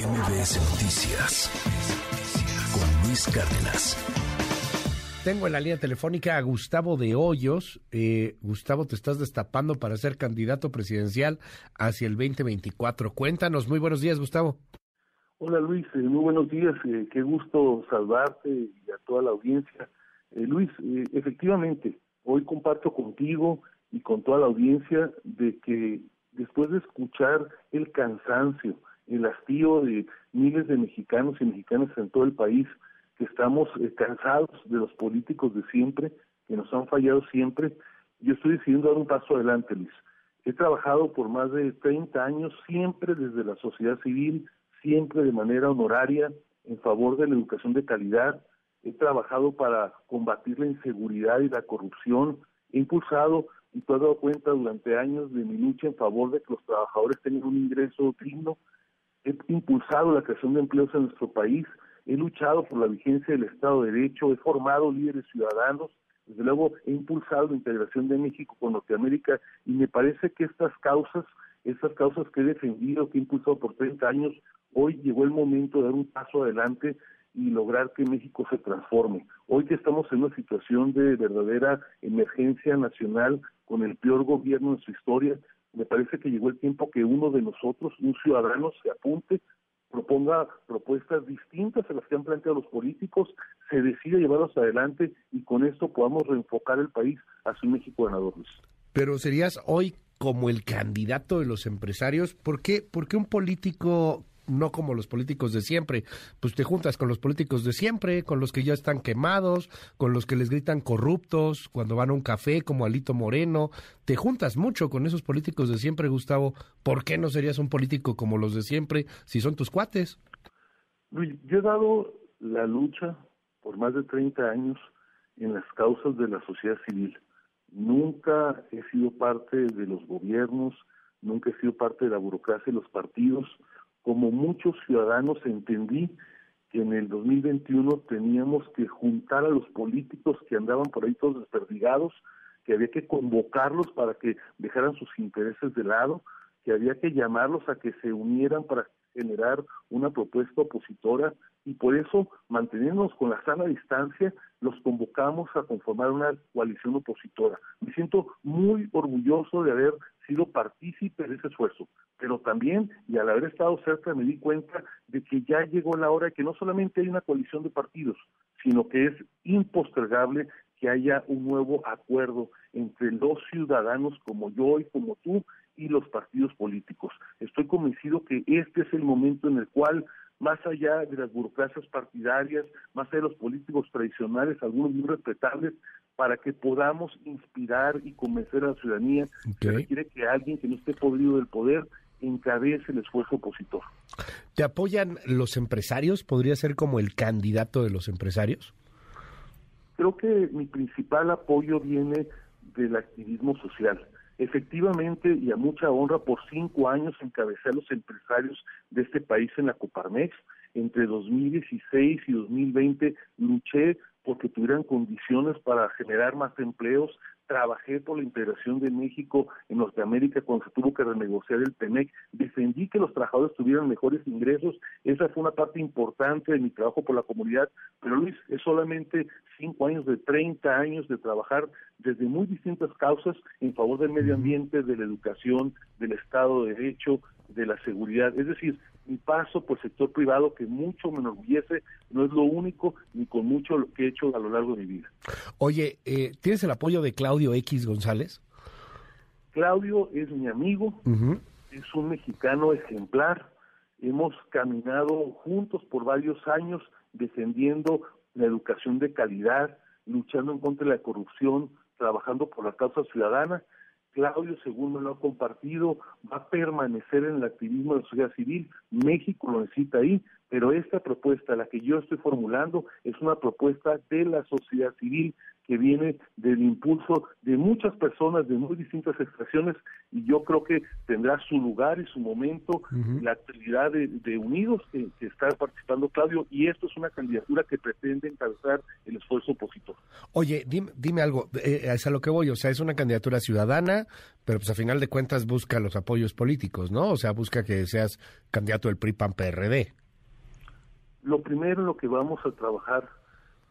MBS Noticias con Luis Cárdenas. Tengo en la línea telefónica a Gustavo de Hoyos. Eh, Gustavo, te estás destapando para ser candidato presidencial hacia el 2024. Cuéntanos, muy buenos días, Gustavo. Hola Luis, eh, muy buenos días, eh, qué gusto saludarte y a toda la audiencia. Luis, efectivamente, hoy comparto contigo y con toda la audiencia de que después de escuchar el cansancio, el hastío de miles de mexicanos y mexicanas en todo el país, que estamos eh, cansados de los políticos de siempre, que nos han fallado siempre, yo estoy decidiendo dar un paso adelante, Luis. He trabajado por más de 30 años, siempre desde la sociedad civil, siempre de manera honoraria, en favor de la educación de calidad. He trabajado para combatir la inseguridad y la corrupción. He impulsado y te has dado cuenta durante años de mi lucha en favor de que los trabajadores tengan un ingreso digno. He impulsado la creación de empleos en nuestro país, he luchado por la vigencia del Estado de Derecho, he formado líderes ciudadanos, desde luego he impulsado la integración de México con Norteamérica y me parece que estas causas, estas causas que he defendido, que he impulsado por 30 años, hoy llegó el momento de dar un paso adelante y lograr que México se transforme. Hoy que estamos en una situación de verdadera emergencia nacional con el peor gobierno en su historia, me parece que llegó el tiempo que uno de nosotros, un ciudadano, se apunte, proponga propuestas distintas a las que han planteado los políticos, se decida llevarlos adelante y con esto podamos reenfocar el país hacia un México ganador. Pero serías hoy como el candidato de los empresarios, ¿por qué, ¿por qué un político no como los políticos de siempre. Pues te juntas con los políticos de siempre, con los que ya están quemados, con los que les gritan corruptos cuando van a un café como Alito Moreno. Te juntas mucho con esos políticos de siempre, Gustavo. ¿Por qué no serías un político como los de siempre si son tus cuates? Yo he dado la lucha por más de 30 años en las causas de la sociedad civil. Nunca he sido parte de los gobiernos, nunca he sido parte de la burocracia y los partidos como muchos ciudadanos entendí que en el 2021 teníamos que juntar a los políticos que andaban por ahí todos desperdigados, que había que convocarlos para que dejaran sus intereses de lado, que había que llamarlos a que se unieran para generar una propuesta opositora y por eso, manteniéndonos con la sana distancia, los convocamos a conformar una coalición opositora. Me siento muy orgulloso de haber sido partícipe de ese esfuerzo, pero también, y al haber estado cerca, me di cuenta de que ya llegó la hora de que no solamente hay una coalición de partidos, sino que es impostergable que haya un nuevo acuerdo entre los ciudadanos como yo y como tú y los partidos políticos. Estoy convencido que este es el momento en el cual más allá de las burocracias partidarias, más allá de los políticos tradicionales, algunos muy respetables, para que podamos inspirar y convencer a la ciudadanía que requiere que alguien que no esté podrido del poder encabece el esfuerzo opositor. ¿Te apoyan los empresarios? ¿Podría ser como el candidato de los empresarios? Creo que mi principal apoyo viene del activismo social. Efectivamente, y a mucha honra, por cinco años encabecé a los empresarios de este país en la Coparmex. Entre 2016 y 2020 luché porque tuvieran condiciones para generar más empleos, trabajé por la integración de México en Norteamérica cuando se tuvo que renegociar el TEMEC, defendí que los trabajadores tuvieran mejores ingresos, esa fue una parte importante de mi trabajo por la comunidad, pero Luis, es solamente cinco años de 30 años de trabajar desde muy distintas causas en favor del medio ambiente, de la educación, del Estado de Derecho, de la seguridad, es decir, mi paso por el sector privado que mucho me enorgullece, no es lo único ni con mucho lo que he hecho a lo largo de mi vida. Oye, eh, ¿tienes el apoyo de Claudio X González? Claudio es mi amigo, es un mexicano ejemplar, hemos caminado juntos por varios años defendiendo la educación de calidad, luchando en contra de la corrupción, trabajando por la causa ciudadana Claudio, según me lo ha compartido, va a permanecer en el activismo de la sociedad civil. México lo necesita ahí, pero esta propuesta, la que yo estoy formulando, es una propuesta de la sociedad civil que viene del impulso de muchas personas de muy distintas expresiones y yo creo que tendrá su lugar y su momento la actividad de, Unidos que, está participando Claudio y esto es una candidatura que pretende encabezar el esfuerzo opositor. Oye, dime, algo, eh, es a lo que voy, o sea, es una candidatura ciudadana, pero pues a final de cuentas busca los apoyos políticos, ¿no? O sea, busca que seas candidato del PRI-PAN-PRD. Lo primero en lo que vamos a trabajar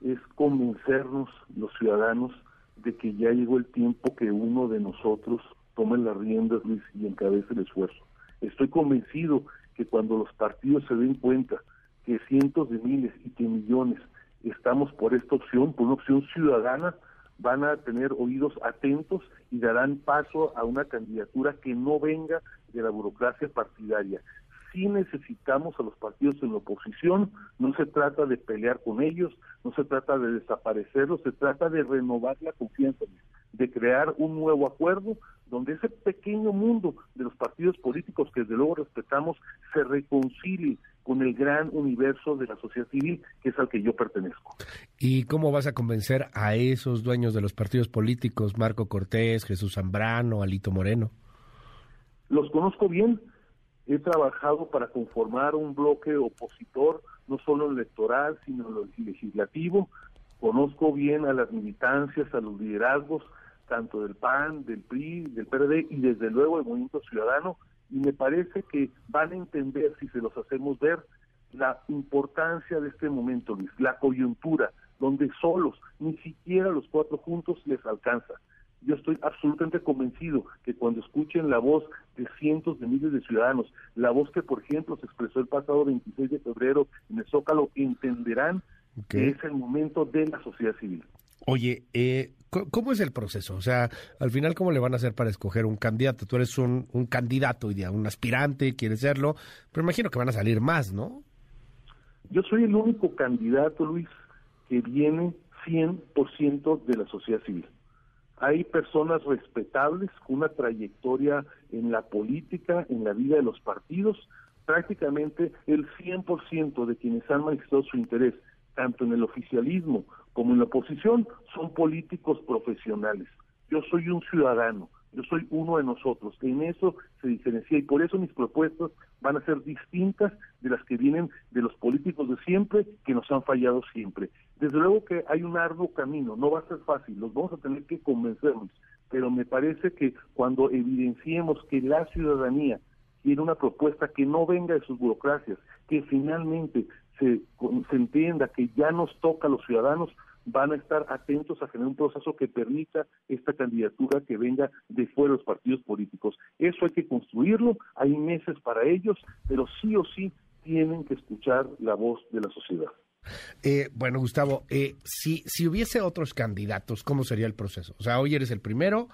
es convencernos los ciudadanos de que ya llegó el tiempo que uno de nosotros tome las riendas, y encabece el esfuerzo. Estoy convencido que cuando los partidos se den cuenta que cientos de miles y que millones estamos por esta opción, por una opción ciudadana, van a tener oídos atentos y darán paso a una candidatura que no venga de la burocracia partidaria, sí necesitamos a los partidos en la oposición, no se trata de pelear con ellos, no se trata de desaparecerlos, se trata de renovar la confianza, de crear un nuevo acuerdo donde ese pequeño mundo de los partidos políticos que desde luego respetamos se reconcilie con el gran universo de la sociedad civil que es al que yo pertenezco. ¿Y cómo vas a convencer a esos dueños de los partidos políticos, Marco Cortés, Jesús Zambrano, Alito Moreno? Los conozco bien, he trabajado para conformar un bloque opositor, no solo electoral, sino legislativo. Conozco bien a las militancias, a los liderazgos, tanto del PAN, del PRI, del PRD y desde luego del Movimiento Ciudadano, y me parece que van a entender, si se los hacemos ver, la importancia de este momento, Luis, la coyuntura, donde solos, ni siquiera los cuatro juntos les alcanza yo estoy absolutamente convencido que cuando escuchen la voz de cientos de miles de ciudadanos, la voz que, por ejemplo, se expresó el pasado 26 de febrero en el Zócalo, entenderán que es el momento de la sociedad civil. Oye, eh, ¿cómo es el proceso? O sea, al final, ¿cómo le van a hacer para escoger un candidato? Tú eres un, un candidato hoy día, un aspirante, quieres serlo, pero imagino que van a salir más, ¿no? Yo soy el único candidato, Luis, que viene 100% de la sociedad civil. Hay personas respetables con una trayectoria en la política, en la vida de los partidos. Prácticamente el 100% de quienes han manifestado su interés, tanto en el oficialismo como en la oposición, son políticos profesionales. Yo soy un ciudadano, yo soy uno de nosotros. En eso se diferencia y por eso mis propuestas van a ser distintas de las que vienen de los políticos de siempre que nos han fallado siempre. Desde luego que hay un arduo camino, no va a ser fácil, los vamos a tener que convencernos, pero me parece que cuando evidenciemos que la ciudadanía quiere una propuesta que no venga de sus burocracias, que finalmente se, se entienda que ya nos toca a los ciudadanos, van a estar atentos a generar un proceso que permita esta candidatura que venga de fuera de los partidos políticos. Eso hay que construirlo, hay meses para ellos, pero sí o sí tienen que escuchar la voz de la sociedad. Eh, bueno, Gustavo, eh, si, si hubiese otros candidatos, ¿cómo sería el proceso? O sea, hoy eres el primero,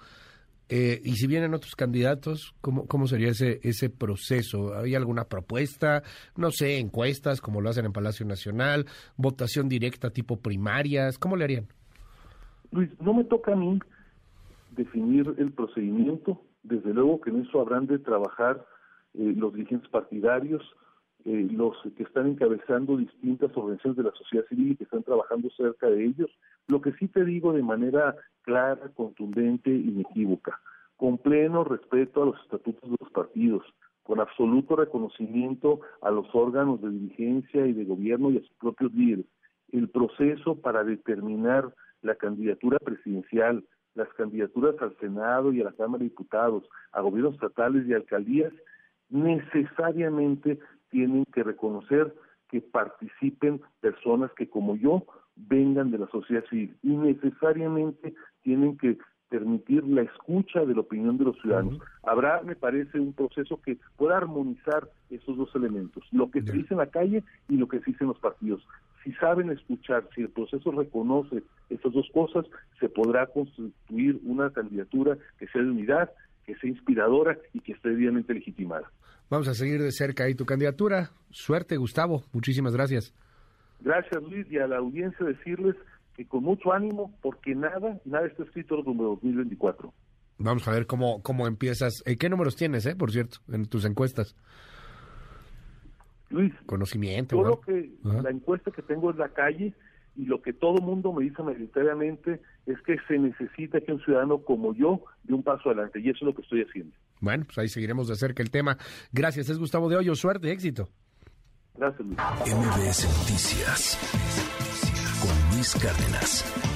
eh, y si vienen otros candidatos, ¿cómo, ¿cómo sería ese, ese proceso? ¿Hay alguna propuesta? No sé, encuestas, como lo hacen en Palacio Nacional, votación directa tipo primarias, ¿cómo le harían? Luis, no me toca a mí definir el procedimiento, desde luego que en eso habrán de trabajar los dirigentes partidarios, eh, los que están encabezando distintas organizaciones de la sociedad civil y que están trabajando cerca de ellos. Lo que sí te digo de manera clara, contundente y inequívoca, con pleno respeto a los estatutos de los partidos, con absoluto reconocimiento a los órganos de dirigencia y de gobierno y a sus propios líderes. El proceso para determinar la candidatura presidencial, las candidaturas al Senado y a la Cámara de Diputados, a gobiernos estatales y alcaldías, necesariamente tienen que reconocer que participen personas que como yo vengan de la sociedad civil y necesariamente tienen que permitir la escucha de la opinión de los ciudadanos. Habrá, me parece, un proceso que pueda armonizar esos dos elementos, lo que se dice en la calle y lo que se dice en los partidos. Si saben escuchar, si el proceso reconoce estas dos cosas, se podrá constituir una candidatura que sea de unidad, que sea inspiradora y que esté debidamente legitimada. Vamos a seguir de cerca ahí tu candidatura. Suerte, Gustavo. Muchísimas gracias. Gracias, Luis, y a la audiencia decirles que con mucho ánimo, porque nada, nada está escrito en el 2024. Vamos a ver cómo, cómo empiezas. Eh, ¿Qué números tienes, eh, por cierto, en tus encuestas? Luis, conocimiento. Yo lo que, la encuesta que tengo en la calle y lo que todo mundo me dice mayoritariamente es que se necesita que un ciudadano como yo dé un paso adelante y eso es lo que estoy haciendo. Bueno, pues ahí seguiremos de cerca el tema. Gracias, es Gustavo de Hoyo. Suerte, éxito. Gracias, Luis. MBS Noticias con Luis Cárdenas.